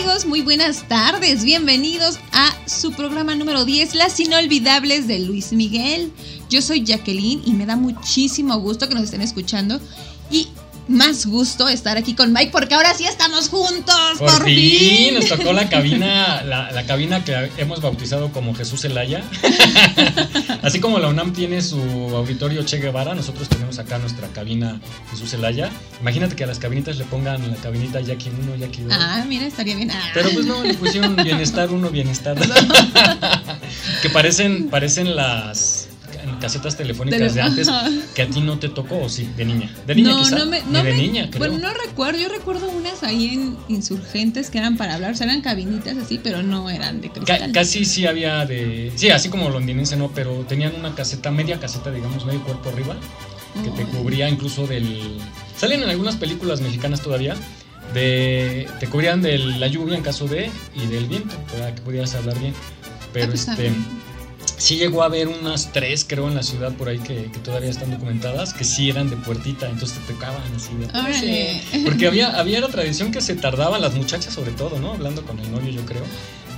amigos? Muy buenas tardes. Bienvenidos a su programa número 10, Las Inolvidables de Luis Miguel. Yo soy Jacqueline y me da muchísimo gusto que nos estén escuchando. Y más gusto estar aquí con Mike porque ahora sí estamos juntos. Por, fin. Nos tocó la cabina, la, cabina que hemos bautizado como Jesús Elaya. Así como la UNAM tiene su auditorio Che Guevara, nosotros tenemos acá nuestra cabina Jesús Elaya. Imagínate que a las cabinitas le pongan la cabinita Jackie 1, Jackie 2. Ah, mira, estaría bien. Ah. Pero pues no, le pusieron bienestar 1, bienestar 2. que parecen, parecen las casetas telefónicas de antes que a ti no te tocó, o sí, de niña. De niña no, quizá, no me, no de niña, Bueno, no recuerdo, yo recuerdo unas ahí en Insurgentes que eran para hablar, o sea, eran cabinitas así, pero no eran de cristal. casi sí había de, sí, así como londinense no, pero tenían una caseta, media caseta, digamos, medio cuerpo arriba, que te cubría incluso del... Salen en algunas películas mexicanas todavía, de, te cubrían de la lluvia en caso de y del viento, para que pudieras hablar bien. Pero ah, pues, este sí llegó a haber unas tres, creo, en la ciudad por ahí que, todavía están documentadas, que sí eran de puertita, entonces te tocaban así de... Porque había, había la tradición que se tardaban las muchachas sobre todo, ¿no? Hablando con el novio, yo creo.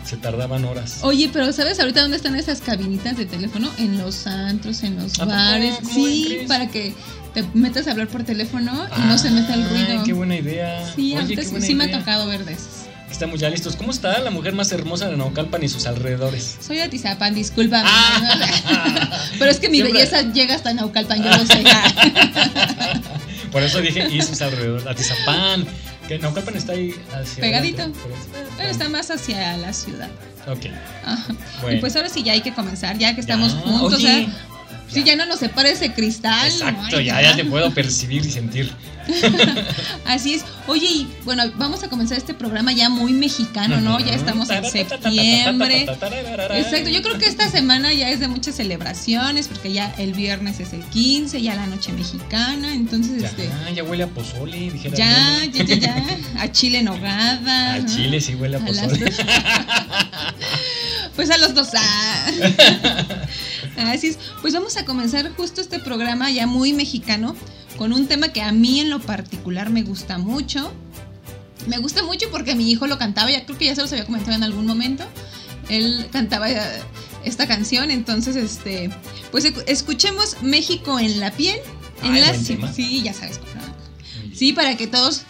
Se tardaban horas. Oye, pero ¿sabes ahorita dónde están esas cabinitas de teléfono? En los antros, en los bares. Sí, para que te metas a hablar por teléfono y no se meta el ruido. qué buena idea. Sí, sí me ha tocado ver de esos. Estamos ya listos. ¿Cómo está la mujer más hermosa de Naucalpan y sus alrededores? Soy Atizapán, disculpa. Ah. Pero es que mi belleza llega hasta Naucalpan, yo lo sé. Por eso dije y sus alrededores. Atizapán. Que Naucalpan está ahí hacia Pegadito. Pero está más hacia la ciudad. Ok. Y pues ahora sí ya hay que comenzar, ya que estamos juntos. Sí, ya no nos separa ese cristal. Exacto, ya, ya te puedo percibir y sentir. Así es. Oye, y bueno, vamos a comenzar este programa ya muy mexicano, ¿no? Ya estamos en septiembre. Exacto, yo creo que esta semana ya es de muchas celebraciones, porque ya el viernes es el 15, ya la noche mexicana, entonces ya, este... Ya huele a pozole, dijera. Ya, ya, ya, ya, a chile nogada. A chile sí huele a pozole. pues a los dos. Ah. Así es. Pues vamos a comenzar justo este programa ya muy mexicano con un tema que a mí en lo particular me gusta mucho. Me gusta mucho porque mi hijo lo cantaba, ya creo que ya se los había comentado en algún momento. Él cantaba esta canción, entonces este, pues escuchemos México en la piel, en la sí, ya sabes, sí, para que todos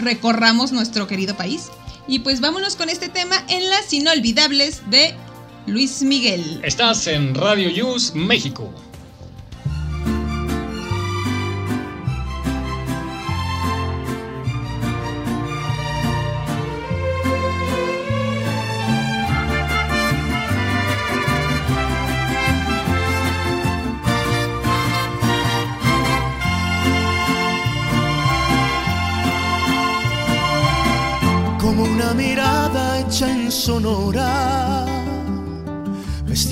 recorramos nuestro querido país. Y pues vámonos con este tema en las inolvidables de Luis Miguel. Estás en Radio Yus México. Como una mirada hecha en sonora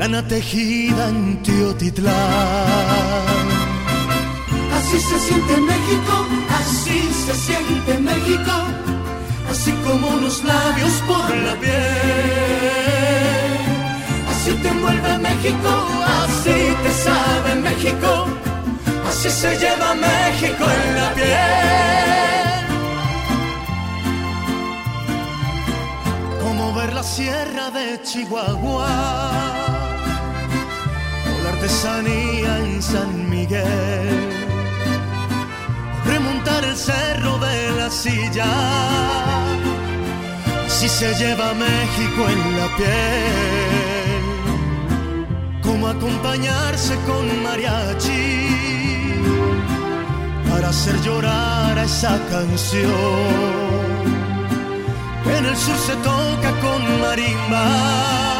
lana tejida en Teotitlán. Así se siente México, así se siente México, así como unos labios por la piel. Así te envuelve México, así te sabe México, así se lleva México en la piel. Como ver la sierra de Chihuahua artesanía en San Miguel. Remontar el cerro de la silla, si se lleva México en la piel. Como acompañarse con mariachi para hacer llorar a esa canción. En el sur se toca con marimba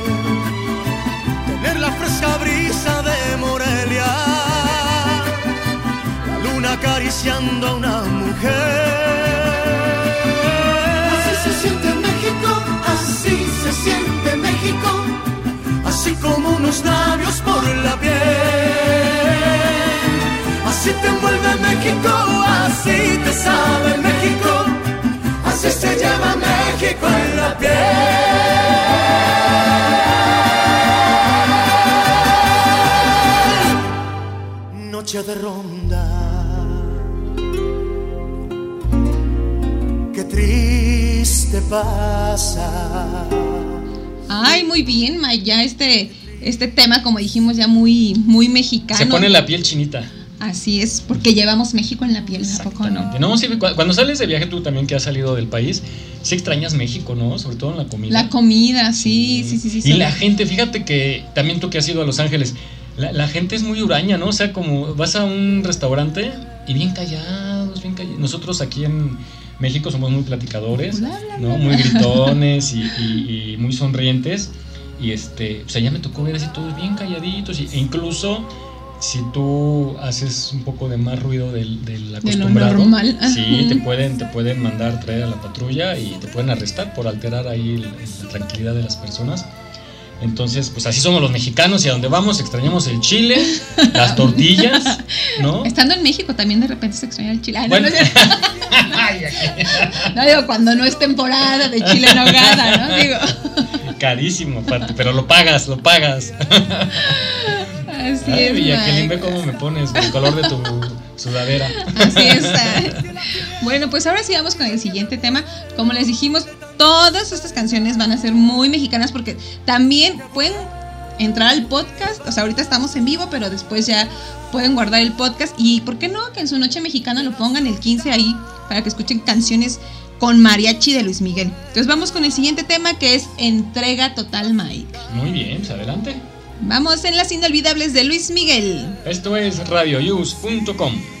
fresca brisa de Morelia, la luna acariciando a una mujer. Así se siente México, así se siente México, así como unos labios por la piel. Así te envuelve México, así te sabe México, así se lleva México en la piel. Noche de ronda. Qué triste pasa. Ay, muy bien, May, ya este, este tema, como dijimos, ya muy, muy mexicano. Se pone la piel chinita. Así es, porque llevamos México en la piel, ¿a poco no? Exactamente. No, sí, cu- cuando sales de viaje tú también que has salido del país, sí extrañas México, ¿no? Sobre todo en la comida. La comida, sí, sí, sí, sí. Y sí. la gente, fíjate que también tú que has ido a Los Ángeles, la, la gente es muy huraña, ¿no? O sea, como vas a un restaurante y bien callados, bien callados. Nosotros aquí en México somos muy platicadores, Bla, bla, ¿no? bla, Muy gritones y, y- y muy sonrientes. Y este, o sea, ya me tocó ver así todos bien calladitos. Y, e incluso si tú haces un poco de más ruido del, del De lo acostumbrado, normal, sí, te pueden, te pueden mandar traer a la patrulla y te pueden arrestar por alterar ahí el- la tranquilidad de las personas. Entonces, pues así somos los mexicanos y a donde vamos extrañamos el chile, las tortillas, ¿no? Estando en México también de repente se extraña el chile. Ah, no, Bueno. no. Ay, aquí. No, digo, cuando no es temporada de chile en nogada, ¿no? Digo, Carísimo, pero lo pagas, lo pagas. así Ay, es. Jacqueline, ve cómo me pones el color de tu sudadera. Así es. ah. Bueno, pues ahora sí vamos con el siguiente tema. Como les dijimos, todas estas canciones van a ser muy mexicanas porque también pueden entrar al podcast. O sea, ahorita estamos en vivo, pero después ya pueden guardar el podcast. Y ¿por qué no? Que en su noche mexicana lo pongan el 15 ahí para que escuchen canciones con mariachi de Luis Miguel. Entonces vamos con el siguiente tema que es Entrega Total Mike. Muy bien, pues adelante. Vamos en las inolvidables de Luis Miguel. Esto es radioyus.com.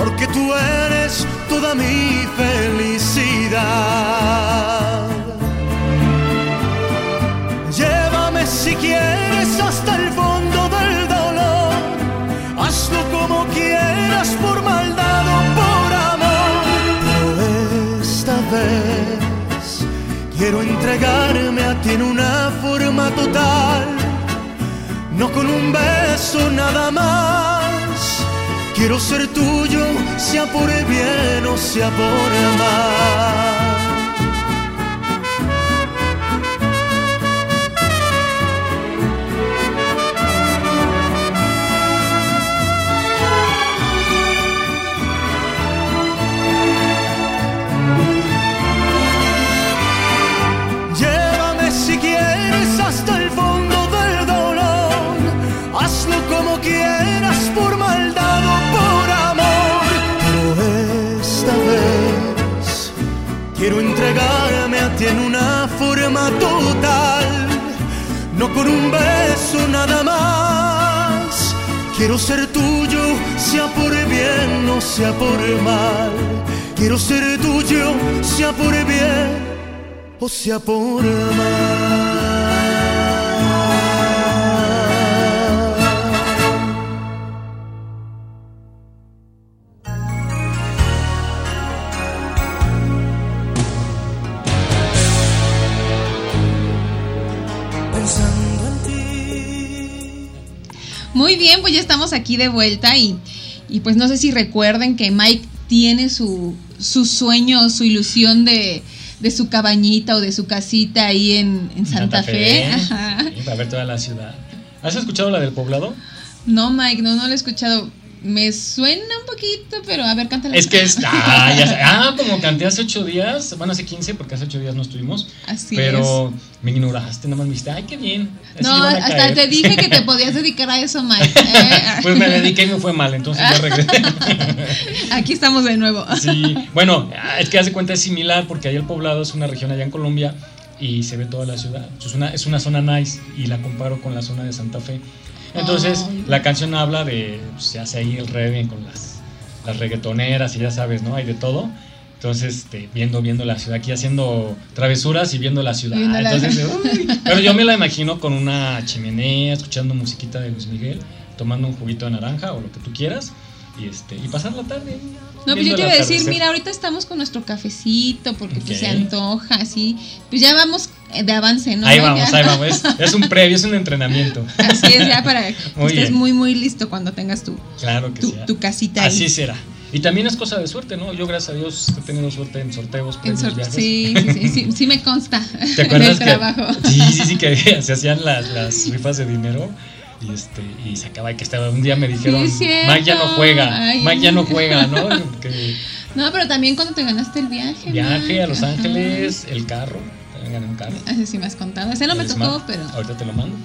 porque tú eres toda mi felicidad. Llévame si quieres hasta el fondo del dolor. Hazlo como quieras, por maldad o por amor. Pero esta vez quiero entregarme a ti en una forma total. No con un beso nada más. Quiero ser tuyo, sea por el bien o sea por el mal. Quiero entregarme a ti en una forma total. No con un beso nada más. Quiero ser tuyo, sea por bien o sea por mal. Quiero ser tuyo, sea por bien o sea por mal. Bien, pues ya estamos aquí de vuelta y, y pues no sé si recuerden que Mike tiene su, su sueño, su ilusión de, de su cabañita o de su casita ahí en, en Santa, Fe. Ajá. Sí, para ver toda la ciudad. ¿Has escuchado la del poblado? No, Mike, no, no lo he escuchado. Me suena un poquito, pero a ver, cántala. Es que es. Ah, ya. Ah, como canté hace ocho días. Bueno, hace 15, porque hace ocho días no estuvimos. Así pero me ignoraste, nada más me dijiste, ay, qué bien. Así No, hasta caer. te dije que te podías dedicar a eso, Mike. ¿eh? Pues me dediqué y me fue mal, entonces ya regresé. Aquí estamos de nuevo. Sí, bueno, es que hace cuenta es similar porque ahí el poblado es una región allá en Colombia y se ve toda la ciudad. Es una, es una zona nice y la comparo con la zona de Santa Fe. Entonces, Ay. la canción habla de, pues, se hace ahí el reggae con las, las reggaetoneras y ya sabes, ¿no? Hay de todo. Entonces, este, viendo, viendo la ciudad, aquí haciendo travesuras y viendo la ciudad. Viendo la- Entonces, uy, pero yo me la imagino con una chimenea, escuchando musiquita de Luis Miguel, tomando un juguito de naranja o lo que tú quieras y este y pasar la tarde. No, pues yo te iba a decir, mira, ahorita estamos con nuestro cafecito porque pues, Ok. se antoja, así. Pues ya vamos eh, de avance, ¿no? ahí vamos, ahí vamos. Es, es un previo, es un entrenamiento. Así es, ya para que Muy estés bien. muy, muy listo cuando tengas tu, Claro que tu, tu casita ahí. Así será. Y también es cosa de suerte, ¿no? Yo, gracias a Dios, he tenido suerte en sorteos, En sor- sí, sí, sí, sí me consta ¿Te acuerdas del que, trabajo. Sí, sí, sí, que se hacían las, las rifas de dinero y este y se acaba que estaba un día me dijeron, cierto. Mike ya no juega, Ay. Mike ya no juega, ¿no? Que No, pero también cuando te ganaste el viaje. viaje a Los Ajá. Ángeles, el carro, también gané un carro. Así sí me has contado. Ese no me tocó, pero. Ahorita te lo mando.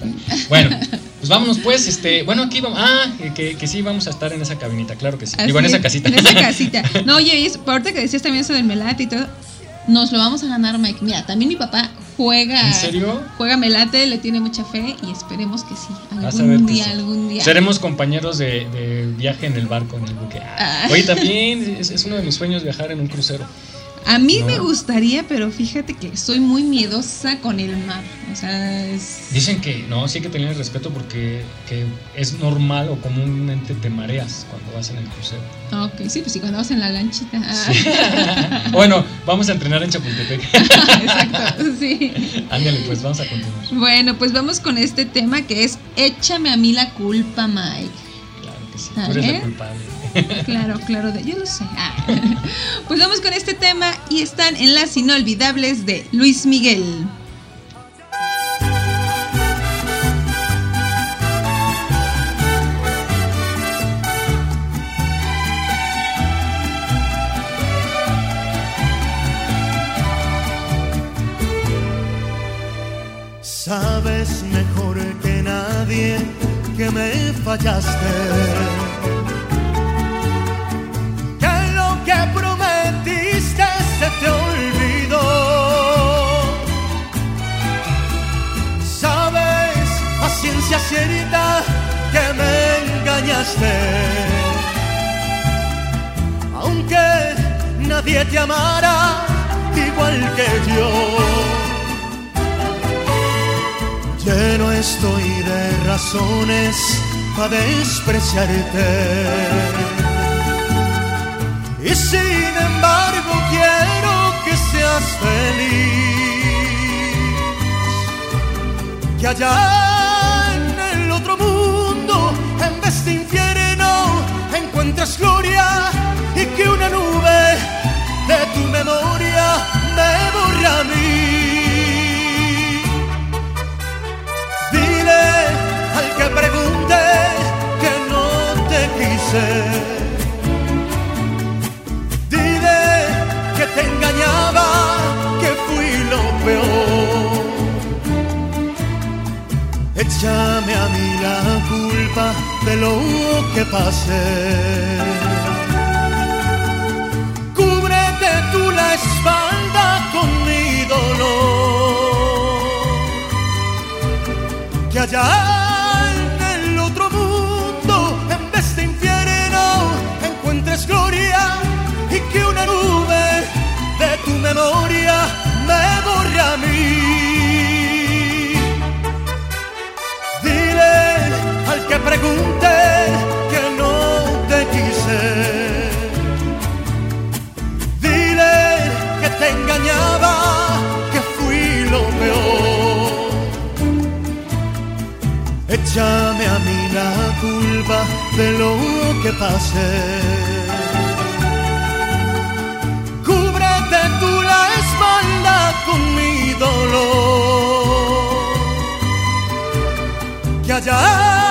Bueno, pues vámonos pues, este, bueno, aquí vamos, ah, que, que sí vamos a estar en esa cabinita, claro que sí. Digo, en Así esa es, casita. En esa casita. No, oye, y es- ahorita que decías también eso del melate y todo, nos lo vamos a ganar, Mike. Mira, también mi papá juega. ¿En serio? Juega melate, le tiene mucha fe y esperemos que sí. Algún que día, sí. algún día. Seremos compañeros de, de viaje en el barco, en el buque. Ah, Ah. Oye, también es, es uno de mis sueños viajar en un crucero. A mí No. me gustaría, pero fíjate que soy muy miedosa con el mar. O sea, es. Dicen que no, sí hay que tener respeto porque que es normal o comúnmente te mareas cuando vas en el crucero. Ah, Ok, sí, pues sí, cuando vas en la lanchita. Ah, bueno, vamos a entrenar en Chapultepec. Exacto, sí. Ándale, pues vamos a continuar. Bueno, pues vamos con este tema que es Échame a mí la culpa, Mike. Claro que sí. Tú eres la culpable. Claro, claro, yo lo sé. Ah. Pues vamos con este tema y están en las inolvidables de Luis Miguel. Sabes mejor que nadie que me fallaste. A ciencia cierta que me engañaste. Aunque nadie te amara igual que yo. Lleno estoy de razones para despreciarte. Y sin embargo quiero que seas feliz. Que allá de infierno, encuentres gloria y que una nube de tu memoria me borra a mí. Dile al que pregunte que no te quise. Dile que te engañaba, que fui lo peor. Échame a mí la culpa de lo que pasé. Cúbrete tú la espalda con mi dolor que allá pregunté que no te quise. Dile que te engañaba, que fui lo peor. Échame a mí la culpa de lo que pasé. Cúbrete tú la espalda con mi dolor. Que allá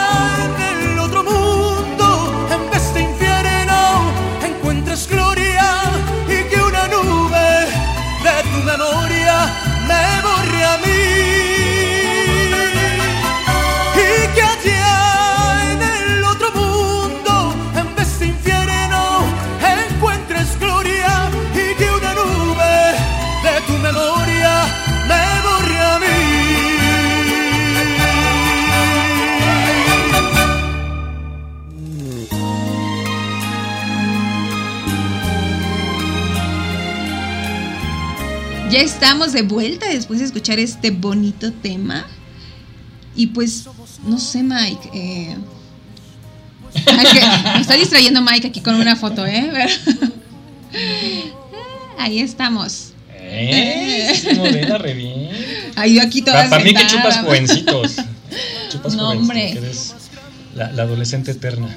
estamos de vuelta después de escuchar este bonito tema. Y pues, no sé, Mike. eh, me está distrayendo Mike aquí con una foto, ¿eh? Ahí estamos. Eh, sí, modela re bien. Ahí yo aquí toda Para mí que chupas jovencitos. Chupas No, jovencitos, hombre. que eres la, la adolescente eterna.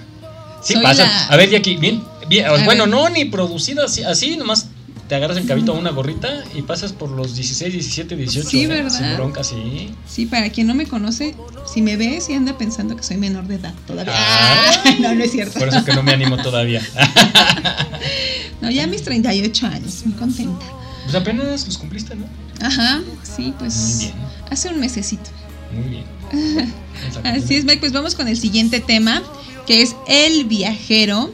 Sí, Soy pasa. la- A ver, Jackie, bien. bien bueno, ver. no, ni producida así, así, nomás te agarras el cabito a una gorrita y pasas por los 16, 17, 18. Sí. ¿verdad? Sin bronca, sí. Sí, para quien no me conoce, si me ve, sí anda pensando que soy menor de edad todavía. Ah, no, no es cierto. Por eso que no me animo todavía. No, ya mis 38 años, muy contenta. Pues apenas los cumpliste, ¿no? Ajá, sí, pues Muy bien. hace un mesecito. Muy bien. Así es, Mike, pues vamos con el siguiente tema, que es el viajero.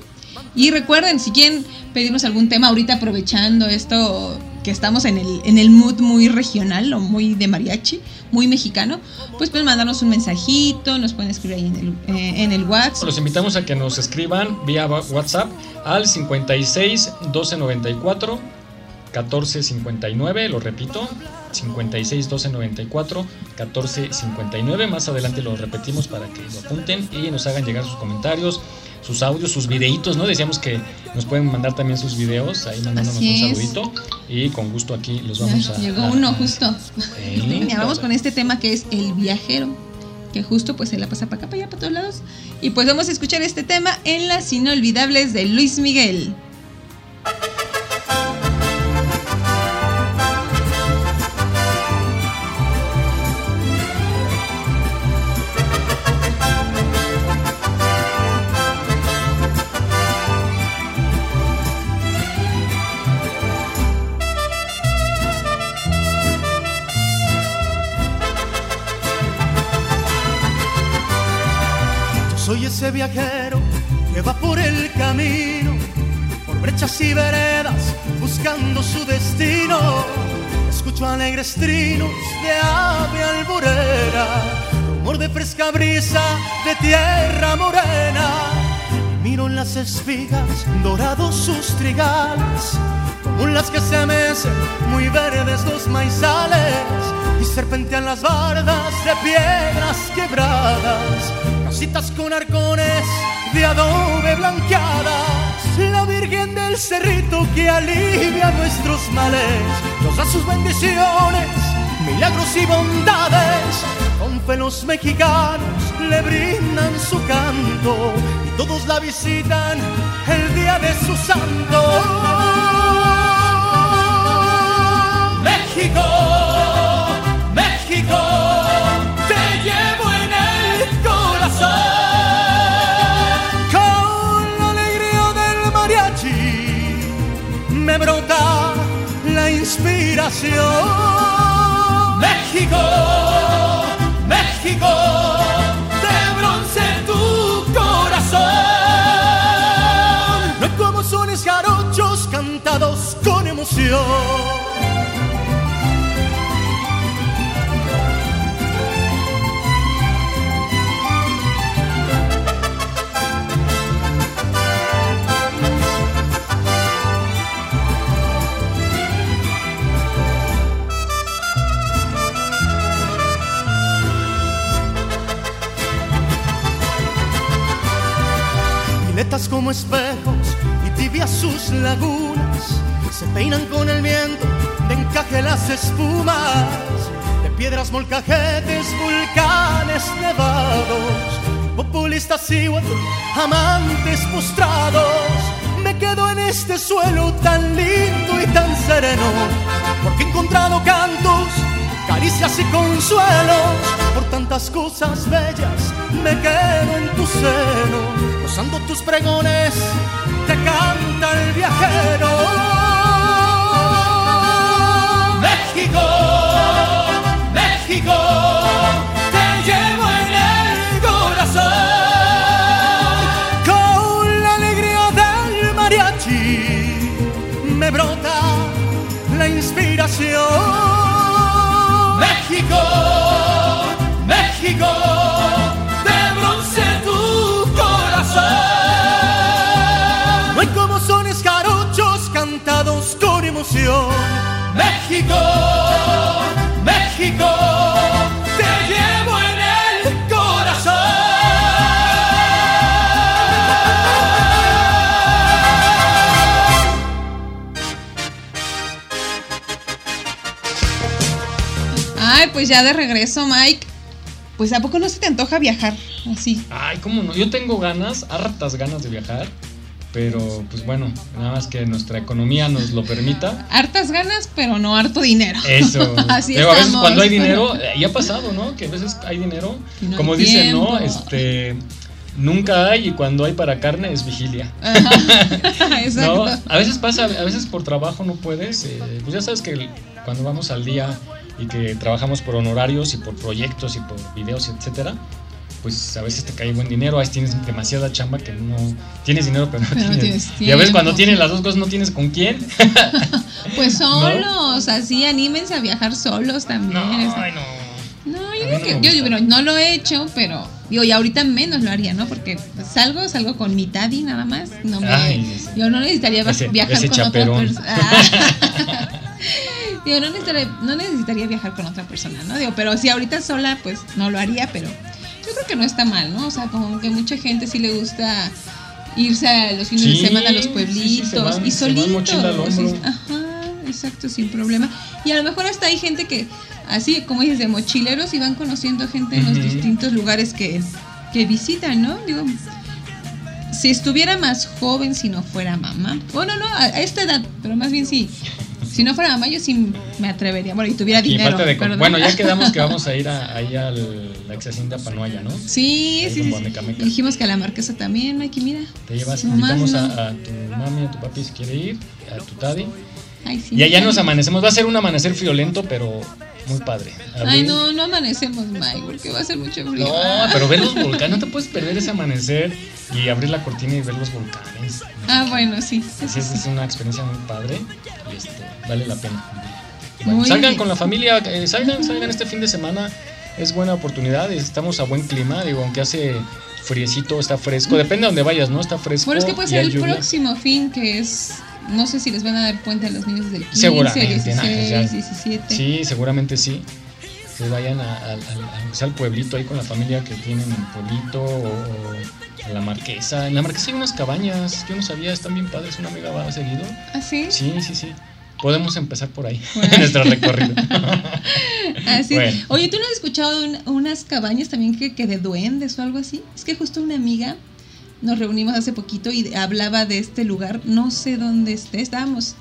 Y recuerden, si quieren pedirnos algún tema ahorita aprovechando esto que estamos en el, en el mood muy regional o muy de mariachi, muy mexicano, pues pueden mandarnos un mensajito, nos pueden escribir ahí en el, eh, en el WhatsApp. Los invitamos a que nos escriban vía WhatsApp al 56 12 94 14 59, lo repito, 56 12 94 14 59. Más adelante lo repetimos para que lo apunten y nos hagan llegar sus comentarios, sus audios, sus videitos, ¿no? Decíamos que nos pueden mandar también sus videos, ahí mandándonos un saludito y con gusto aquí los vamos a. Llegó a- uno a- justo. Sí, Ya vamos con este tema que es el viajero, que justo pues se la pasa para acá, para allá, para todos lados. Y pues vamos a escuchar este tema en las inolvidables de Luis Miguel. Viajero que va por el camino, por brechas y veredas, buscando su destino. Escucho alegres trinos de ave alborera, rumor de fresca brisa de tierra morena. Miro en las espigas dorados sus trigales, como las que se mecen muy verdes los maizales y serpentean las bardas de piedras quebradas, casitas con arcones de adobe blanqueadas, la Virgen del Cerrito que alivia nuestros males, nos da sus bendiciones, milagros y bondades, con fe los mexicanos le brindan su canto y todos la visitan el día de su santo. México, México, te llevo en el corazón. Con la alegría del mariachi me brota la inspiración. México, México, de bronce tu corazón. No como sones jarochos cantados con emoción. Como espejos y tibias sus lagunas se peinan con el viento de encaje las espumas de piedras molcajetes, volcanes nevados Cihuatl, amantes postrados. Me quedo en este suelo tan lindo y tan sereno, porque he encontrado cantos, caricias y consuelos. Por tantas cosas bellas me quedo en tu seno, gozando tus pregones, te canta el viajero. México, México, te llevo en el corazón con la alegría del mariachi me brota la inspiración. México, México, emoción. México, México, te llevo en el corazón. Ay, pues ya de regreso, Mike. Pues ¿a poco no se te antoja viajar así? Ay, cómo no. Yo tengo ganas, hartas ganas de viajar. Pero, pues bueno, nada más que nuestra economía nos lo permita. Hartas ganas, pero no harto dinero. Eso. Así Digo, a veces cuando hay dinero, eh, ya ha pasado, ¿no? Que a veces hay dinero. Hay como dicen, ¿no? Este. Nunca hay y cuando hay para carne es vigilia. Ajá, Exacto. ¿No? A veces pasa, a veces por trabajo no puedes. eh, pues ya sabes que cuando vamos al día y que trabajamos por honorarios y por proyectos y por videos, etcétera, pues a veces te cae buen dinero. A veces tienes demasiada chamba que no tienes dinero, pero no, Pero tienes. y a veces cuando tienes las dos cosas no tienes con quién. Pues solos, así anímense a viajar solos también. No, ay, no. No, yo creo que yo, bueno, no lo he hecho, pero digo, y ahorita menos lo haría, ¿no? Porque salgo, salgo con mi daddy nada más. No me, Ay, yo no necesitaría Ese- viajar ese con chaperón. otra persona. digo, no necesitaría, no necesitaría viajar con otra persona, ¿no? Digo, pero si ahorita sola, pues no lo haría, pero yo creo que no está mal, ¿no? O sea, como que mucha gente sí le gusta irse a los fines Sí, de semana a los sí, sí, pueblitos se van- y solitos. sí, Ajá, exacto, sin problema. Y a lo mejor hasta hay gente que, así como dices, de mochileros y van conociendo gente en los distintos lugares que, que visitan, ¿no? Digo, si estuviera más joven, si no fuera mamá. Bueno, no, a, a esta edad, pero más bien sí. Si no fuera mamá, yo sí me atrevería. Bueno, y tuviera Y dinero. de bueno, ya quedamos que vamos a ir a, ahí a la ex hacienda Panoaya, ¿no? Sí, Ahí sí, sí. dijimos que a la marquesa también, aquí mira. Te llevas, invitamos no. a, a tu mami, a tu papi si quiere ir, a tu daddy. Ay, sí. Y allá nos amanecemos. Va a ser un amanecer friolento, pero muy padre. Ay, no, no amanecemos, Mike, porque va a ser mucho frío. No, pero ver los volcanes, no te puedes perder ese amanecer y abrir la cortina y ver los volcanes. Ah, bueno, sí. Sí, es, es una experiencia muy padre y este, vale la pena. Bueno, salgan bien. con la familia, eh, salgan, salgan este fin de semana. Es buena oportunidad, estamos a buen clima, digo, aunque hace friecito, está fresco, depende de donde vayas, ¿no? Está fresco. Bueno, es que puede ser el lluvia. próximo fin, que es. No sé si les van a dar puente a los niños del 15, Seguramente, 16, nah, ya. 17. Sí, seguramente sí. Que vayan a, a- al pueblito ahí con la familia que tienen en pueblito o, o a la marquesa. En la marquesa hay unas cabañas, yo no sabía, están bien padres, una amiga va seguido. ¿Ah, sí? Sí, sí, sí. Podemos empezar por ahí, en nuestro recorrido. Así. Bueno. Ah, Oye, ¿tú no has escuchado un- unas cabañas también que, que de duendes o algo así? Es que justo una amiga nos reunimos hace poquito y hablaba de este lugar, no sé dónde esté, estábamos,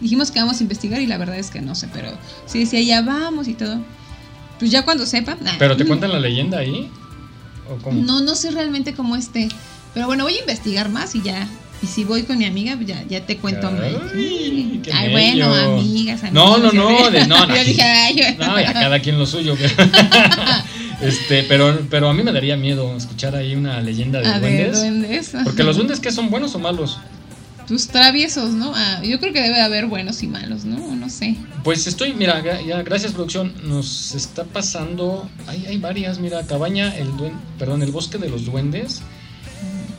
dijimos que vamos a investigar y la verdad es que no sé, pero sí decía, ya vamos y todo. Pues ya cuando sepa. nah. ¿Pero te cuentan la leyenda ahí? ¿O cómo? No, no sé realmente cómo esté. Pero bueno, voy a investigar más y ya. Y si voy con mi amiga, pues ya, ya te cuento. Ay, qué Ay, bueno, amigas, amigas. No, no, no, de- no, no. Yo dije, ay, yo- No, ya cada quien lo suyo. Este, pero, pero a mí me daría miedo escuchar ahí una leyenda de de duendes. Porque los duendes que son buenos o malos. Tus traviesos, ¿no? Ah, yo creo que debe haber buenos y malos, ¿no? No sé. Pues estoy, mira, ya, gracias producción, nos está pasando, hay, hay varias, mira, Cabaña, el duen, perdón, el bosque de los duendes,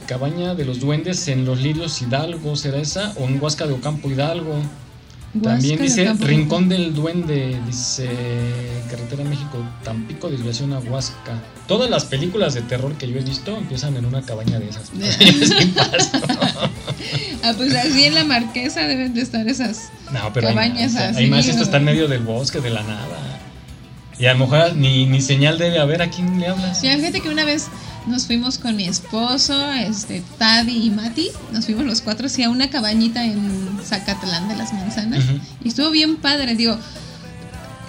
Cabaña de los duendes en los Lirios Hidalgo, ¿será esa? O en Huasca de Ocampo Hidalgo. También dice. Rincón del Duende, dice Carretera México, Tampico, desviación a Huasca. Todas las películas de terror que yo he visto empiezan en una cabaña de esas. Ah, pues así en la marquesa deben de estar esas. No, pero hay Cabañas más, así, hay más, esta ¿no? está en medio del bosque, de la nada. Y a lo mejor ni, ni señal debe haber a quién le hablas. Sí, fíjate que una vez nos fuimos con mi esposo, este, Tadi y Mati, nos fuimos los cuatro así a una cabañita en Zacatlán de las Manzanas. Y estuvo bien padre, digo,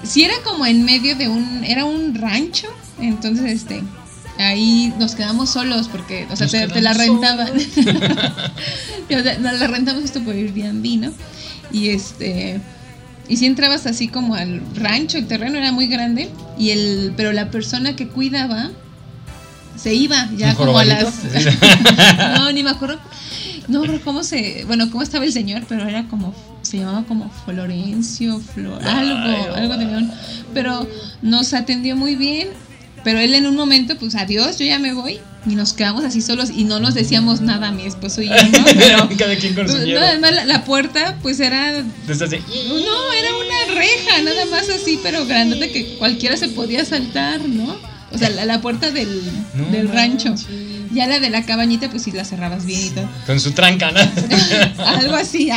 si era como en medio de un, era un rancho, entonces este, ahí nos quedamos solos porque, o sea, te, te la rentaban. Nos la rentamos esto por Airbnb, ¿no? Y este, y si entrabas así como al rancho, el terreno era muy grande, y el, pero la persona que cuidaba se iba ya ¿Un como a las no, ni me acuerdo. No, pero cómo se. Bueno, cómo estaba el señor, pero era como. Se llamaba como Florencio, Flor. Algo, algo de león. Pero nos atendió muy bien. Pero él en un momento, pues adiós, yo ya me voy. Y nos quedamos así solos y no nos decíamos nada, mi esposo y yo, ¿no? Pero. Cada quien con su no, miedo. además, la, la puerta, pues era. Desde así, No, era una reja, nada más así, pero grandota que cualquiera se podía saltar, ¿no? O sea, la, la puerta del, No del rancho. manches. Ya la de la cabañita, pues sí la cerrabas bien y todo. Con su tranca, ¿no? Algo así,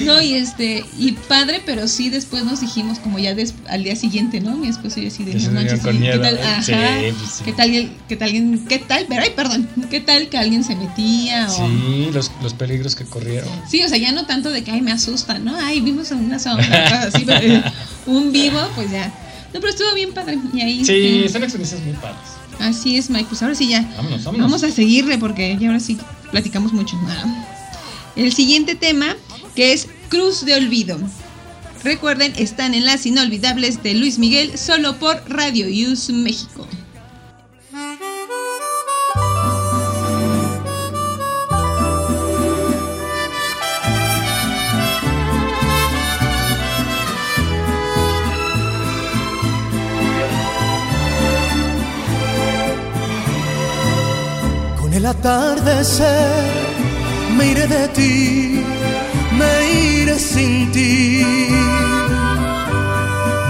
no, y este, y padre, pero sí después nos dijimos, como ya des- al día siguiente, ¿no? Mi esposo y yo así de no manches, con sí, miedo. ¿qué tal? Ajá, Sí, pues sí. ¿qué tal, qué tal, qué tal, pero ay, perdón, qué tal que alguien se metía o Sí, los, los peligros que corrieron. Sí, o sea, ya no tanto de que ay me asusta, ¿no? Ay, vimos en una sombra, cosas así, pero eh, un vivo, pues ya. No, pero estuvo bien padre. Y ahí. Sí, son experiencias muy padres. así es, Mike. Pues ahora sí ya. Vámonos, vámonos. Vamos a seguirle porque ya ahora sí platicamos mucho. Ah. El siguiente tema, que es Cruz de Olvido. Recuerden, están en las inolvidables de Luis Miguel, solo por Radio Use México. Atardecer me iré de ti, me iré sin ti.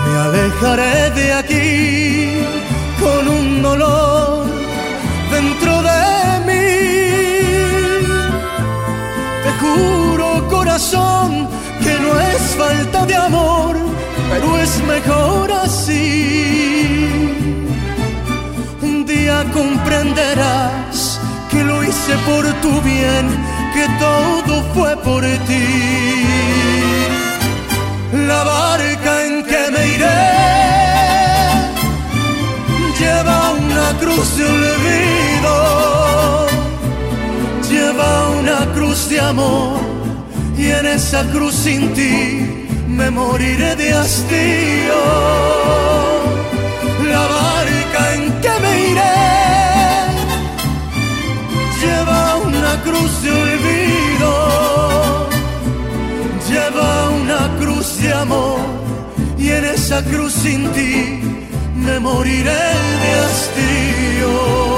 Me alejaré de aquí con un dolor dentro de mí. Te juro corazón que no es falta de amor, pero es mejor así. Un día comprenderás que lo hice por tu bien, que todo fue por ti. La barca en que me iré lleva una cruz de olvido, lleva una cruz de amor y en esa cruz sin ti me moriré de hastío la barca cruz de olvido, lleva una cruz de amor y en esa cruz sin ti me moriré de hastío.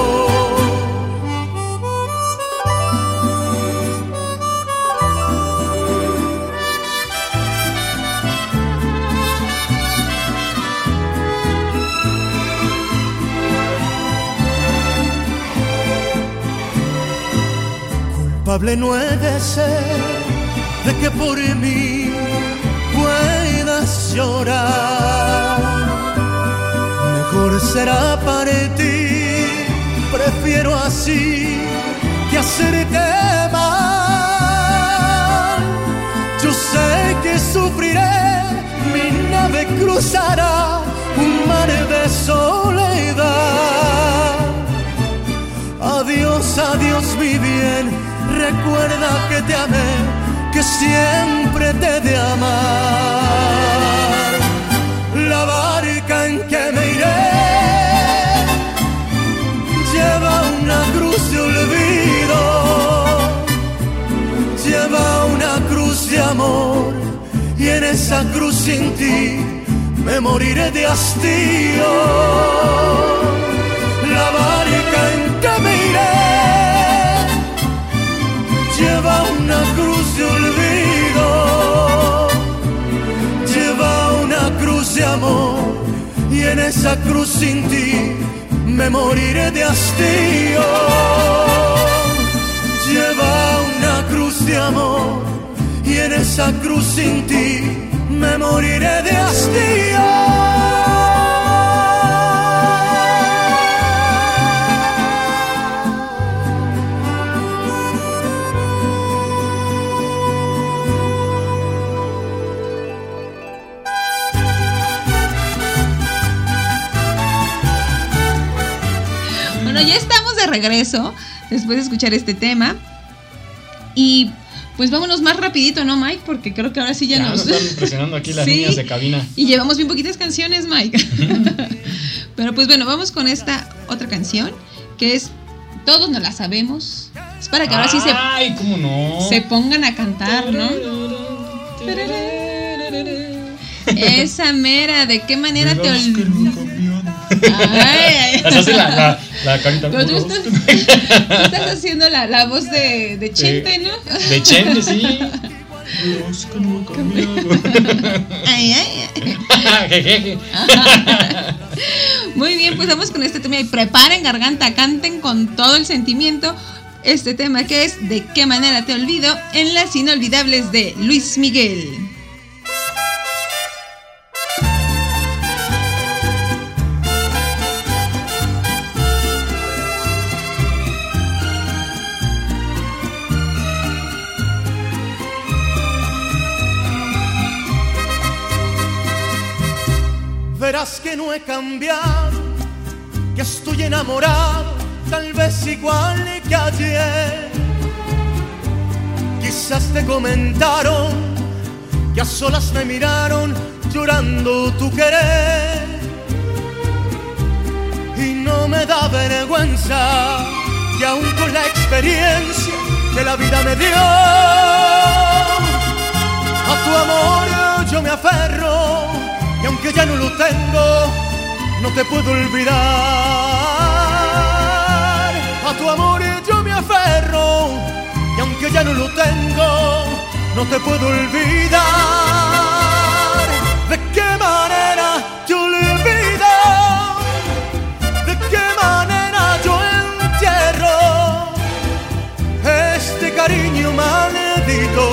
Culpable no he de ser de que por mí puedas llorar. Mejor será para ti, prefiero así que hacerte mal. Yo sé que sufriré, mi nave cruzará un mar de soledad. Adiós, adiós mi bien, recuerda que te amé, que siempre te de amar. La barca en que me iré lleva una cruz de olvido, lleva una cruz de amor y en esa cruz sin ti me moriré de hastío la en esa cruz sin ti me moriré de hastío. Lleva una cruz de amor y en esa cruz sin ti me moriré de hastío. Bueno, ya estamos de regreso después de escuchar este tema. Y pues vámonos más rapidito, ¿no, Mike? Porque creo que ahora sí ya, Ya nos... nos están impresionando aquí las Sí. niñas de cabina. Y llevamos bien poquitas canciones, Mike. Pero pues bueno, vamos con esta otra canción que es Todos nos la sabemos. Es para que ahora sí se, Ay, cómo no. se pongan a cantar, ¿no? Esa mera, ¿de qué manera te olvidas? Ay, ay. Hace la, la, la carita. Pero tú estás, tú estás haciendo la, la voz de, de Chente, ¿no? De Chente, sí. Que no he cambiado. Ay, ay, ay. Jejeje. Muy bien, pues vamos con este tema y preparen garganta, canten con todo el sentimiento este tema que es De qué manera te olvido en las inolvidables de Luis Miguel. Verás que no he cambiado, que estoy enamorado, tal vez igual que ayer. Quizás te comentaron que a solas me miraron llorando tu querer. Y no me da vergüenza que aún con la experiencia que la vida me dio, a tu amor yo me aferro y aunque ya no lo tengo, no te puedo olvidar. A tu amor yo me aferro y aunque ya no lo tengo, no te puedo olvidar. ¿De qué manera te olvido? ¿De qué manera yo entierro este cariño maldito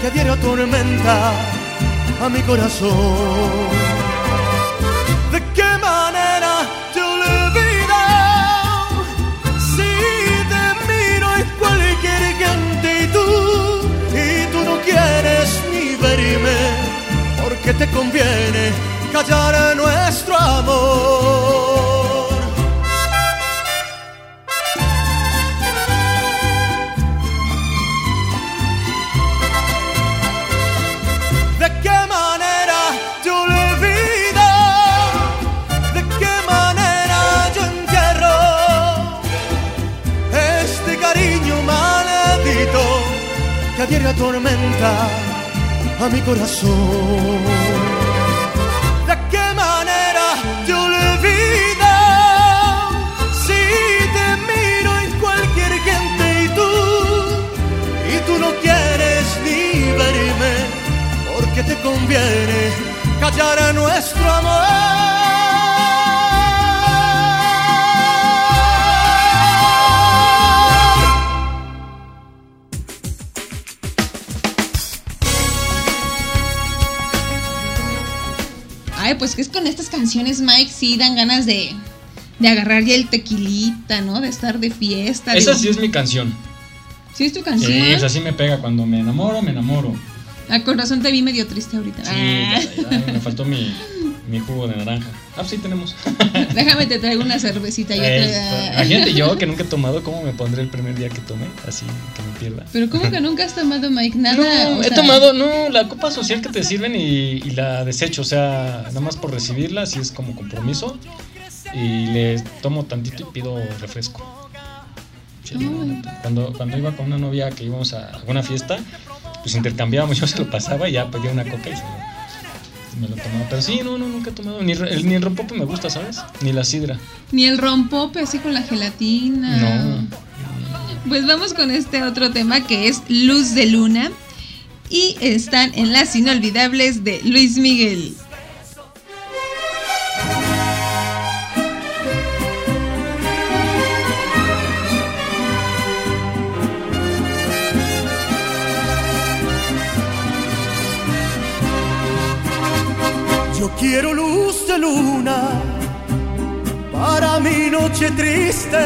que diario atormenta a mi corazón? ¿De qué manera te olvido? Si te miro en cualquier gente y tú, y tú no quieres ni verme, porque te conviene callar nuestro amor. Que a diario atormenta a mi corazón? ¿De qué manera te olvido? Si te miro en cualquier gente y tú, y tú no quieres ni verme, porque te conviene callar a nuestro amor. Con estas canciones, Mike, sí dan ganas de, de agarrar ya el tequilita, ¿no? De estar de fiesta. Esa sí es mi canción. ¿Sí es tu canción? Sí, esa sí me pega. Cuando me enamoro, me enamoro. Ah, con razón te vi medio triste ahorita. Sí, Ah. me faltó mi, mi jugo de naranja. Ah, sí tenemos. Déjame te traigo una cervecita. Yo te... Imagínate yo que nunca he tomado, ¿cómo me pondré el primer día que tome? Así, que me pierda. Pero ¿cómo que nunca has tomado, Mike? Nada. No, he sea, tomado, no, la copa social que te sirven y, y la desecho, o sea, nada más por recibirla, así es como compromiso. Y le tomo tantito y pido refresco. Sí, cuando, cuando iba con una novia que íbamos a alguna fiesta, pues intercambiábamos, yo se lo pasaba y ya pedía una coca y se lo- me lo tomaba. Pero sí, no, no, nunca he tomado. Ni el, ni el rompope me gusta, ¿sabes? Ni la sidra. Ni el rompope así con la gelatina. No. Pues vamos con este otro tema que es Luz de Luna. Y están en las inolvidables de Luis Miguel. Yo quiero luz de luna para mi noche triste,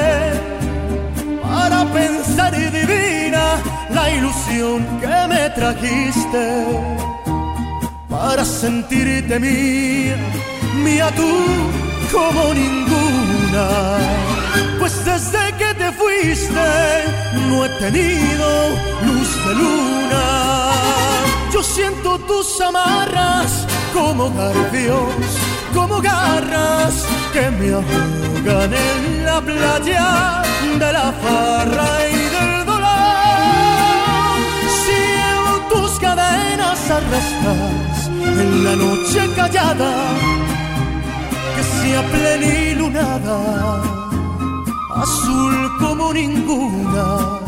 para pensar y divina la ilusión que me trajiste, para sentirte mía, mía tú como ninguna. fuiste, no he tenido luz de luna. Yo siento tus amarras como garfios, como garras que me ahogan en la playa de la farra y del dolor. Siento tus cadenas arrastras en la noche callada que sea plenilunada, azul como ninguna.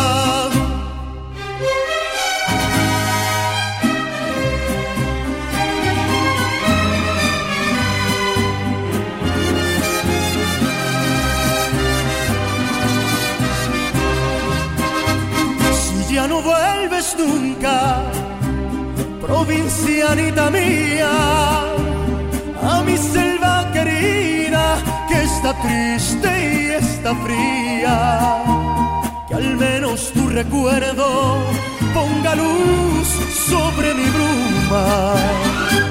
Nunca, provincianita mía, a mi selva querida que está triste y está fría, que al menos tu recuerdo ponga luz sobre mi bruma,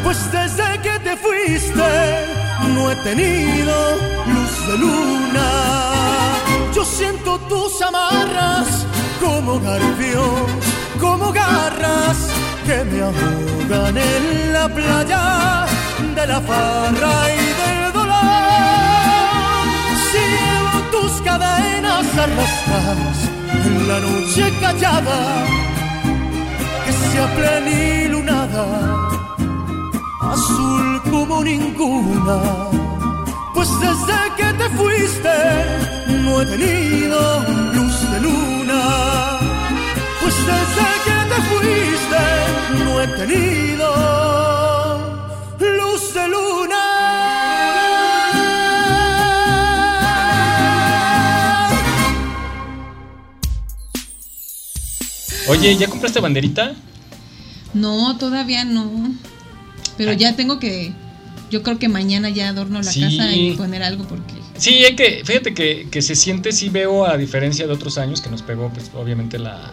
pues desde que te fuiste no he tenido luz de luna. Yo siento tus amarras como garfios, como garras que me ahogan en la playa de la farra y del dolor. Siento tus cadenas arrastradas en la noche callada que sea plenilunada, azul como ninguna. Pues desde que te fuiste no he tenido luz de luna. Desde que te fuiste no he tenido luz de luna. Oye, ¿ya compraste banderita? No, todavía no. Pero Ah. ya tengo que. Yo creo que mañana ya adorno la Sí. casa y poner algo porque. Sí, hay que, fíjate que, que se siente, sí veo a diferencia de otros años que nos pegó, pues obviamente la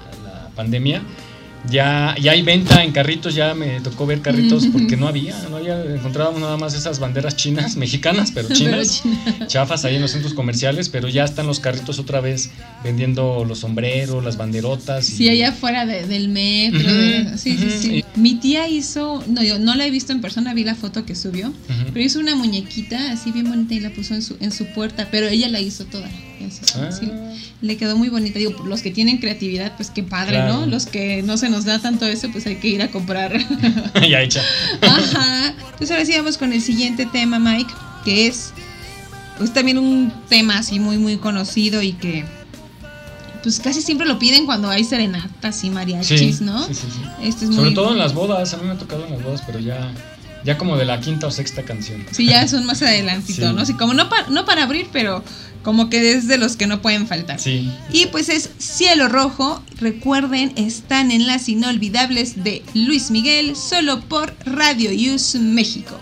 pandemia. Ya, ya hay venta en carritos, ya me tocó ver carritos porque no había, no había, encontrábamos nada más esas banderas chinas, mexicanas, pero chinas, chafas ahí en los centros comerciales, pero ya están los carritos otra vez vendiendo los sombreros, las banderotas. y- Sí, allá afuera de- del metro. De- sí, sí, sí. Mi tía hizo, no, yo no la he visto en persona, vi la foto que subió, pero hizo una muñequita así bien bonita y la puso en su, en su puerta, pero ella la hizo toda. Ah. sí, le quedó muy bonita. Digo, los que tienen creatividad, pues qué padre, Claro. ¿no? Los que no se nos da tanto eso, pues hay que ir a comprar. ya hecha. Ajá. Entonces ahora sí vamos con el siguiente tema, Mike, que es pues también un tema así muy muy conocido y que pues casi siempre lo piden cuando hay serenatas y mariachis, Sí, ¿no? sí, sí, sí. Este es Sobre muy todo en las bodas, a mí me ha tocado en las bodas, pero ya, ya como de la quinta o sexta canción. Sí, ya son más adelantito. ¿no? Así como no, pa- no para abrir, pero como que es de los que no pueden faltar. Sí. Y pues es Cielo Rojo. Recuerden, están en las inolvidables de Luis Miguel, solo por Radio Use México.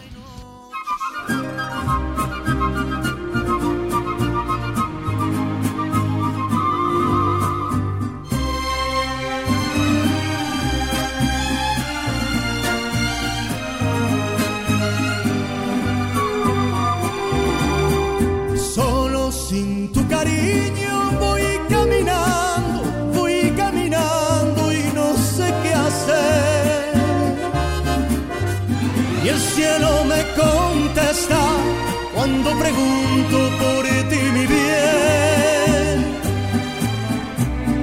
Pregunto por ti, mi bien.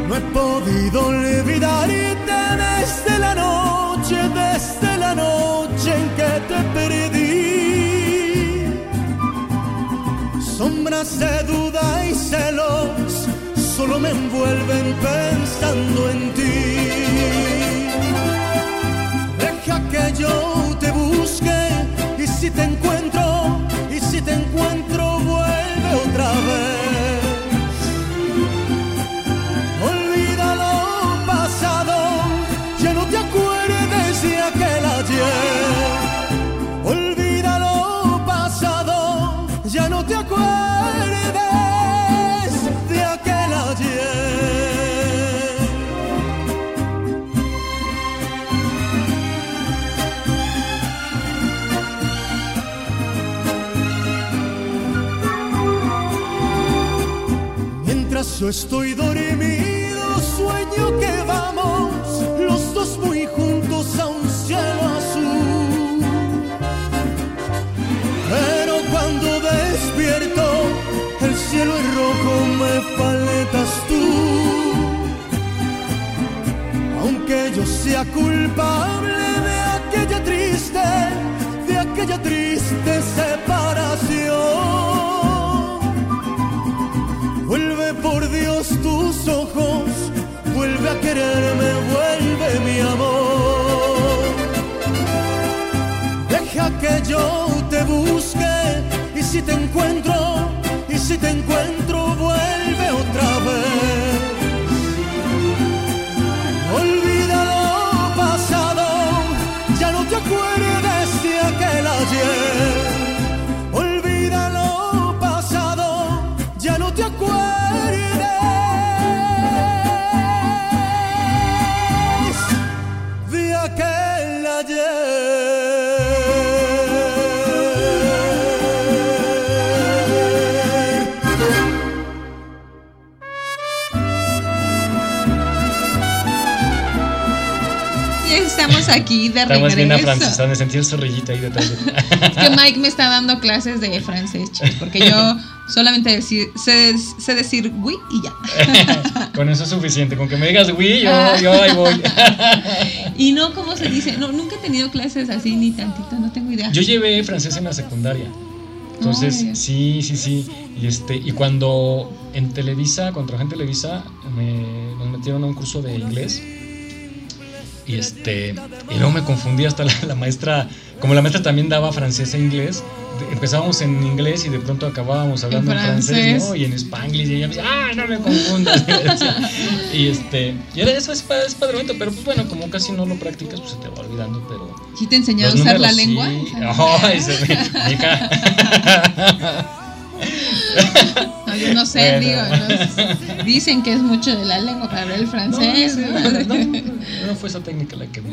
No he podido olvidarte desde la noche, desde la noche en que te perdí. Sombras de duda y celos solo me envuelven pensando en ti. Deja que yo te busque y si te encuentro, Yo estoy dormido, sueño que vamos los dos muy juntos a un cielo azul. Pero cuando despierto, el cielo es rojo, me paletas tú. Aunque yo sea culpable quererme, vuelve mi amor. Deja que yo te busque y si te encuentro, y si te encuentro, vuelve otra vez. aquí de Estamos bien regreso. afrancesados, me sentí el zorrillito ahí detrás. de- Es que Mike me está dando clases de francés, chicos, porque yo solamente decir, sé, sé decir oui y ya. Con eso es suficiente, con que me digas oui, yo, Ah. yo ahí voy. Y no, ¿cómo se dice? No, nunca he tenido clases así ni tantito, no tengo idea. Yo llevé francés en la secundaria. Entonces, sí, sí, sí. Y este, y cuando en Televisa, cuando trabajé en Televisa, me, nos metieron a un curso de inglés. Y este, y luego me confundí hasta la, la maestra, como la maestra también daba francés e inglés, empezábamos en inglés y de pronto acabábamos hablando en, francés, francés. ¿no? Y en spanglish y ella me decía, ah, no me confundas. y este, y era eso es, es padre bonito, pero pues bueno, como casi no lo practicas, pues se te va olvidando, pero ¿Sí te enseñó a usar la lengua? sí. Ay, se me-. No, sé, Bueno. digo, dicen que es mucho de la lengua para hablar el francés. No, ¿no? no, no, no fue esa técnica la que me.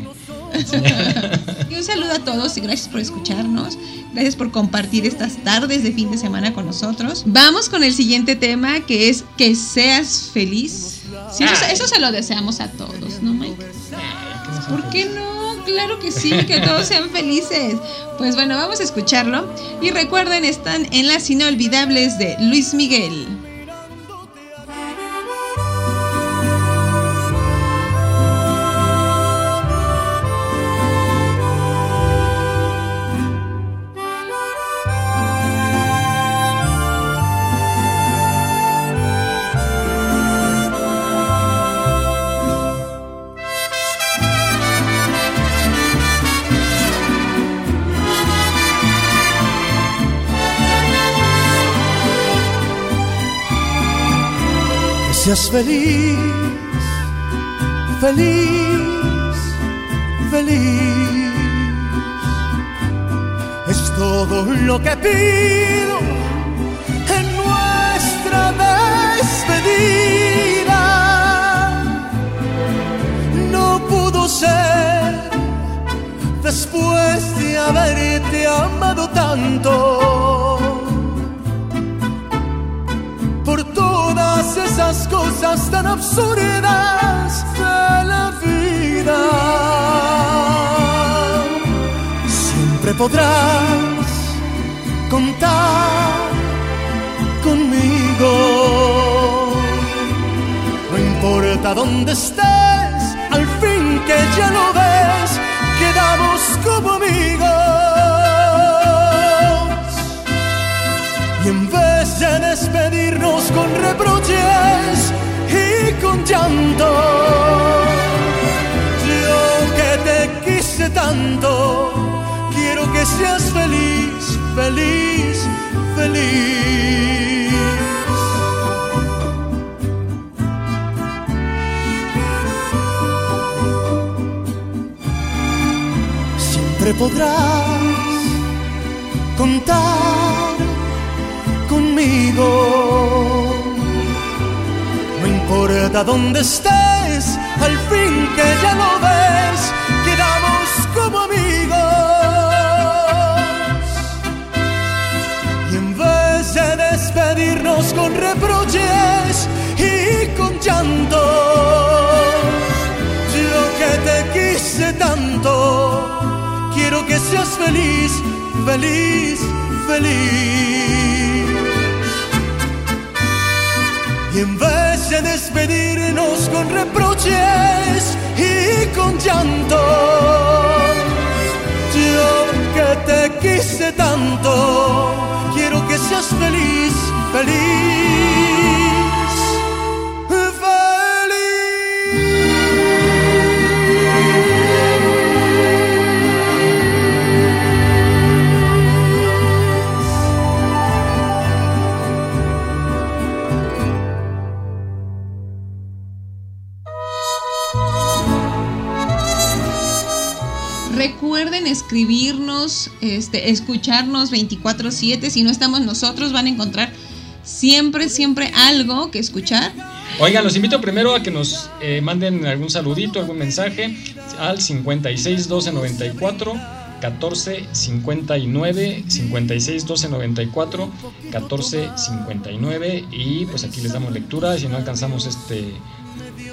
Y un saludo a todos y gracias por escucharnos. Gracias por compartir estas tardes de fin de semana con nosotros. Vamos con el siguiente tema que es que seas feliz. Sí, eso, eso se lo deseamos a todos, ¿no, Mike? ¿Por qué no? Claro que sí, que todos sean felices. Pues bueno, vamos a escucharlo. Y recuerden, están en las inolvidables de Luis Miguel. Feliz, feliz, feliz. Es todo lo que pido en nuestra despedida. No pudo ser después de haberte amado tanto esas cosas tan absurdas de la vida. Siempre podrás contar conmigo. No importa dónde estés, al fin que ya lo ves, quedamos como amigos. Tanto, quiero que seas feliz, feliz, feliz. Siempre podrás contar conmigo. No importa dónde estés, al fin que ya lo ves, reproches y con llanto. Yo que te quise tanto, quiero que seas feliz, feliz, feliz. Y en vez de despedirnos con reproches y con llanto, yo que te quise tanto seas feliz, feliz. Escribirnos, este, escucharnos 24/7. Si no estamos nosotros, van a encontrar siempre, siempre algo que escuchar. Oigan, los invito primero a que nos eh, manden algún saludito, algún mensaje al 56 12 94 14 59 56 12 94 14 59 y pues aquí les damos lectura si no alcanzamos este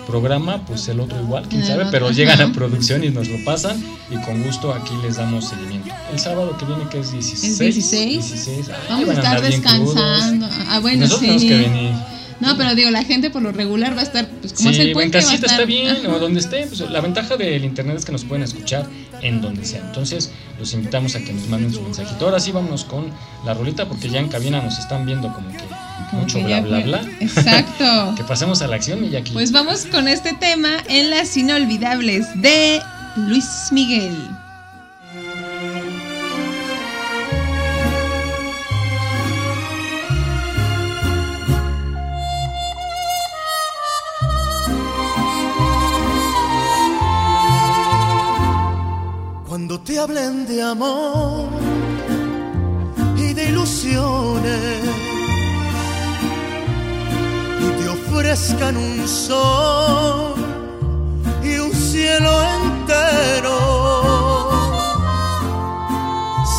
programa pues el otro igual quién sabe pero llegan a producción y nos lo pasan y con gusto aquí les damos seguimiento el sábado que viene que es 16 Es 16. 16 ay, Vamos a estar descansando. Ah, bueno, nosotros tenemos sí. que venir No, pero digo, la gente por lo regular va a estar, pues como es Sí, el en puente, va a casita estar. está bien, Ajá. o donde esté. Pues, la ventaja del internet es que nos pueden escuchar en donde sea. Entonces, los invitamos a que nos manden su mensajito. Ahora sí, vámonos con la rolita, porque ya en cabina nos están viendo como que Como mucho que bla, ya bla, bla. Exacto. Que pasemos a la acción y ya aquí. Pues vamos con este tema en las inolvidables de Luis Miguel. Cuando te hablen de amor y de ilusiones te ofrezcan un sol y un cielo entero,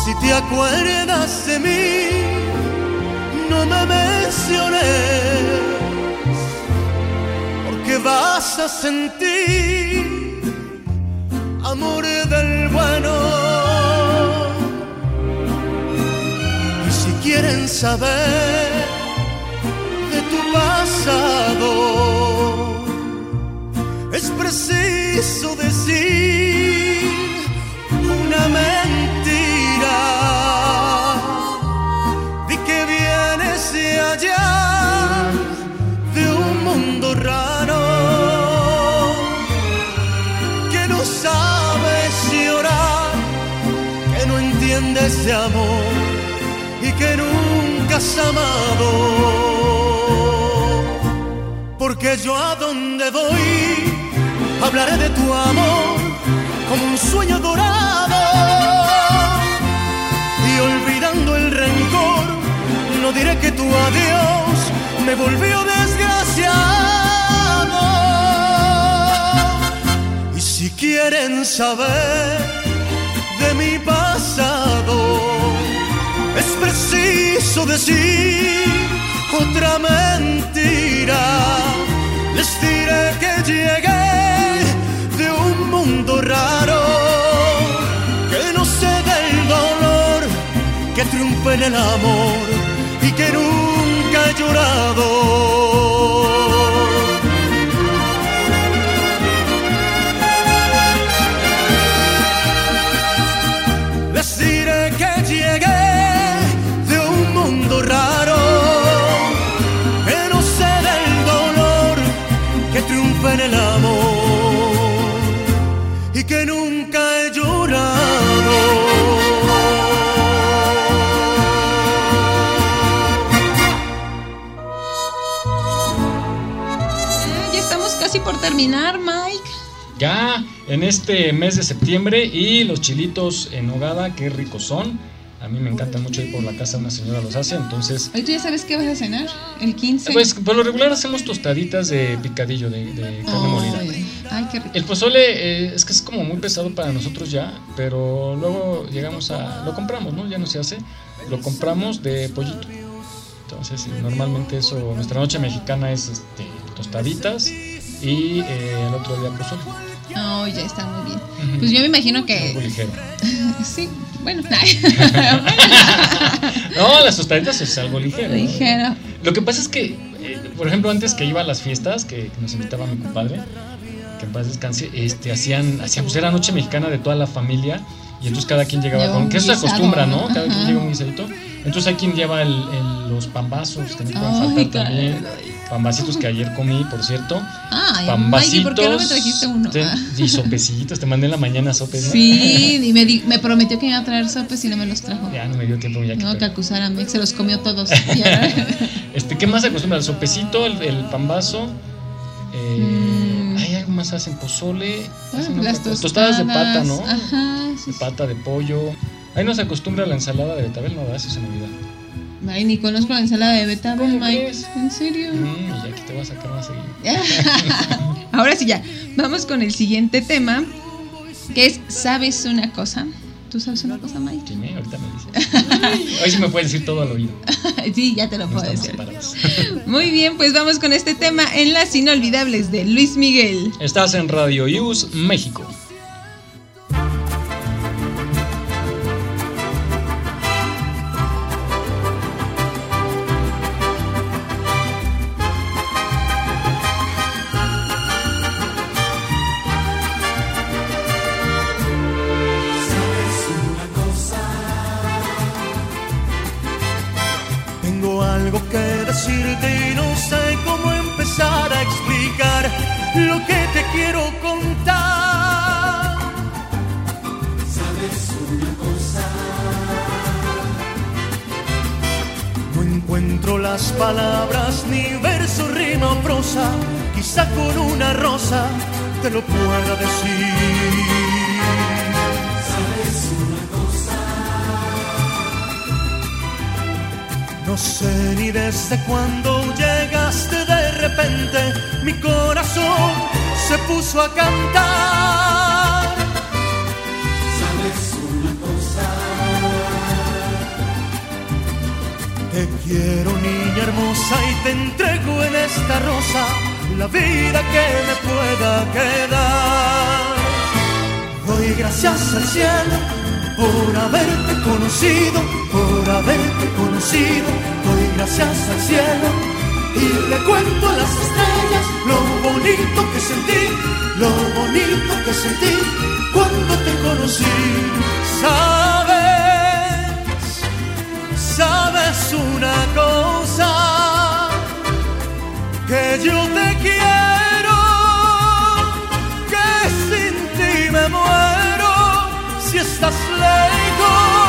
si te acuerdas de mí, no me menciones, porque vas a sentir amor del bueno. Y si quieren saber pasado, es preciso decir una mentira. Di que vienes de allá, de un mundo raro que no sabes llorar, que no entiendes de amor y que nunca has amado. Porque yo a donde voy hablaré de tu amor como un sueño dorado y olvidando el rencor, no diré que tu adiós me volvió desgraciado. Y si quieren saber de mi pasado, es preciso decir otra mentira. Les diré que llegué de un mundo raro, que no sé del dolor, que triunfa en el amor y que nunca he llorado. Por terminar, Mike. Ya en este mes de septiembre y los chilitos en hogada, qué ricos son. A mí me encanta mucho ir por la casa, una señora los hace, entonces Hoy tú ya sabes qué vas a cenar, el 15. Pues por lo regular hacemos tostaditas de picadillo, de, de carne molida. Ay, ay, qué rico. El pozole eh, es que es como muy pesado para nosotros ya, pero luego llegamos a... Lo compramos, ¿no? Ya no se hace. Lo compramos de pollito. Entonces normalmente eso, nuestra noche mexicana es este, tostaditas y eh, el otro día pozole. No, ya está muy bien. Pues yo me imagino que Algo ligero. Sí, bueno. no, las tostaditas es algo ligero. Ligero. Lo que pasa es que, eh, por ejemplo, antes que iba a las fiestas, que, nos invitaba mi compadre, que en paz descanse, este, hacían, hacían, pues era noche mexicana de toda la familia. Y entonces cada quien llegaba con. Que eso se acostumbra, ¿no? Cada quien Ajá. lleva un guisadito. Entonces hay quien lleva el, el- los pambazos, que no pueden Ay, faltar caray. también. Pambacitos que ayer comí, por cierto. Ay, Pambacitos. Maggie, ¿por qué no me trajiste uno? te- y sopecitos, te mandé en la mañana sopes, ¿no? Sí, y me, di- me prometió que iba a traer sopes y no me los trajo. Ya no me dio tiempo ya que No, que acusara a Meg, se los comió todos. Y Este, ¿qué más se acostumbra? El sopecito, el, el pambazo. Eh, Mm. Hay algo más hacen pozole. Ah, hacen las cosa. tostadas, de pata, ¿no? Ajá, De pata de pollo. Ahí no se acostumbra la ensalada de betabel, no, eso se me olvida. sí. Ay, ni conozco la ensalada de betabel, ¿Cómo Mike. ¿En serio? Mm, y aquí te voy a sacar más seguido. Ahora sí ya, vamos con el siguiente tema, que es ¿sabes una cosa? ¿Tú sabes una cosa, Mike? ¿Quién, eh? Ahorita me dices. Hoy sí me puedes decir todo al oído. sí, ya te lo No puedo decir. separados. Muy bien, pues vamos con este tema en las inolvidables de Luis Miguel. Estás en Radio Use México. Lo que te quiero contar. ¿Sabes una cosa? No encuentro las palabras, ni verso, rima o prosa. Quizá con una rosa te lo pueda decir. No sé ni desde cuándo llegaste de repente, mi corazón se puso a cantar. ¿Sabes una cosa? Te quiero niña hermosa y te entrego en esta rosa la vida que me pueda quedar. Doy gracias al cielo por haberte conocido, por haberte conocido. Doy gracias al cielo y le cuento a las estrellas lo bonito que sentí, lo bonito que sentí cuando te conocí. Sabes, sabes una cosa que yo te quiero, que sin ti me muero si estás lejos.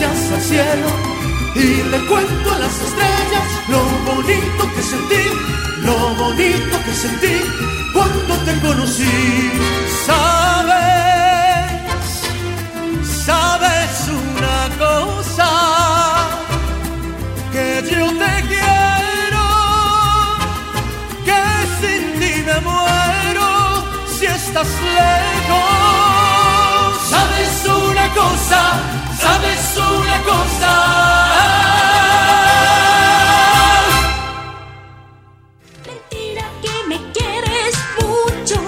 Gracias al cielo y le cuento a las estrellas lo bonito que sentí, lo bonito que sentí cuando te conocí. Sabes, sabes una cosa que yo te quiero, que sin ti me muero si estás lejos. Sabes una cosa, sabes una cosa. Mentira que me quieres mucho.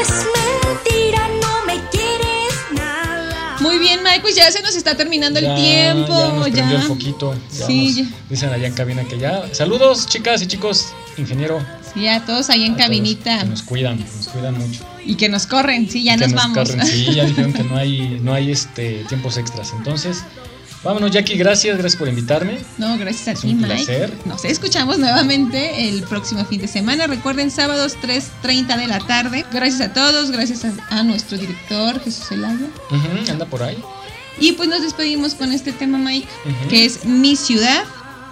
Es mentira, no me quieres nada. Muy bien, Mike, pues ya se nos está terminando el tiempo. Ya nos ya. el foquito. ya Sí, nos ya. Dicen allá en cabina que ya. Saludos, chicas y chicos. Ingeniero. Sí, ya todos ahí en a todos, cabinita. que nos cuidan, nos cuidan mucho. Y que nos corren, sí, ya Que nos, vamos. corren. Sí, ya dijeron que no hay, no hay este, tiempos extras. Entonces, Vámonos, Jackie, gracias, gracias por invitarme. No, gracias a Es ti, un Mike. placer. Nos escuchamos nuevamente el próximo fin de semana. Recuerden, sábados 3.30 de la tarde. Gracias a todos, gracias a, a nuestro director, Jesús Elaya. Ujú, anda por ahí. Y pues nos despedimos con este tema, Mike, que es Mi Ciudad.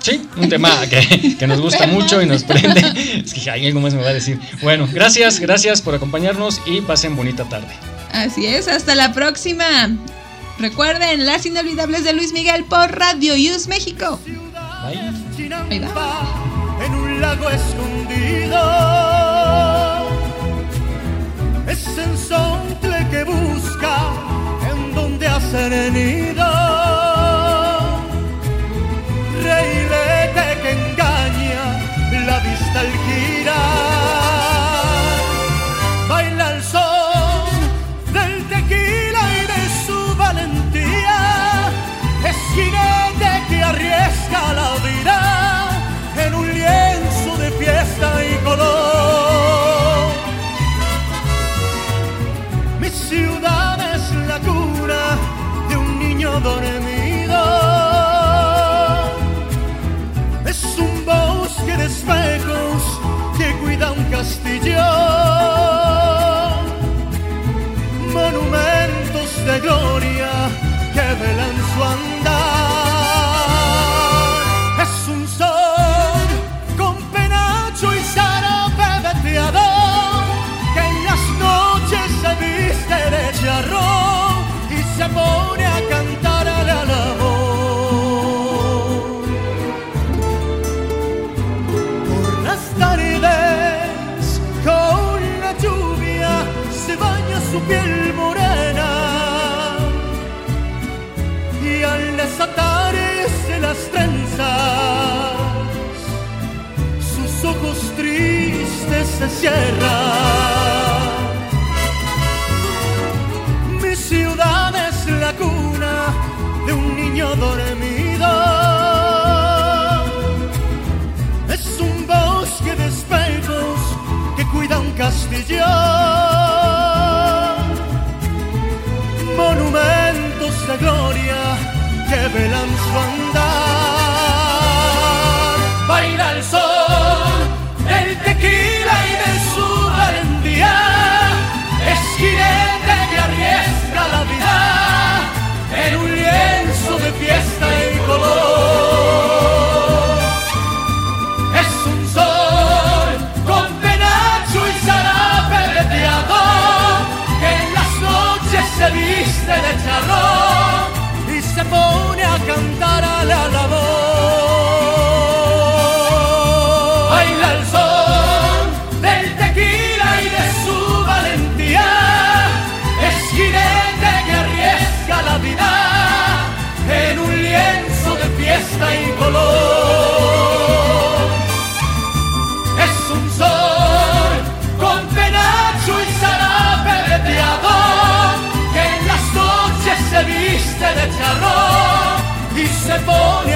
Sí, un tema que, que nos gusta Perdón. mucho y nos prende. Es que hay algo más me va a decir. Bueno, gracias, gracias por acompañarnos y pasen bonita tarde. Así es, hasta la próxima. Recuerden, las inolvidables de Luis Miguel por Radio Use México. Bye. En un lago escondido. Es Sensontle que busca en donde hacer castillo. Monumentos de gloria que velan se cierran. Mi ciudad es la cuna de un niño dormido. Es un bosque de espejos que cuida un castillo. Monumentos de gloria que velan su andar. Y color. Es un sol con penacho y zarape veteador que en las noches se viste de charrón y se pone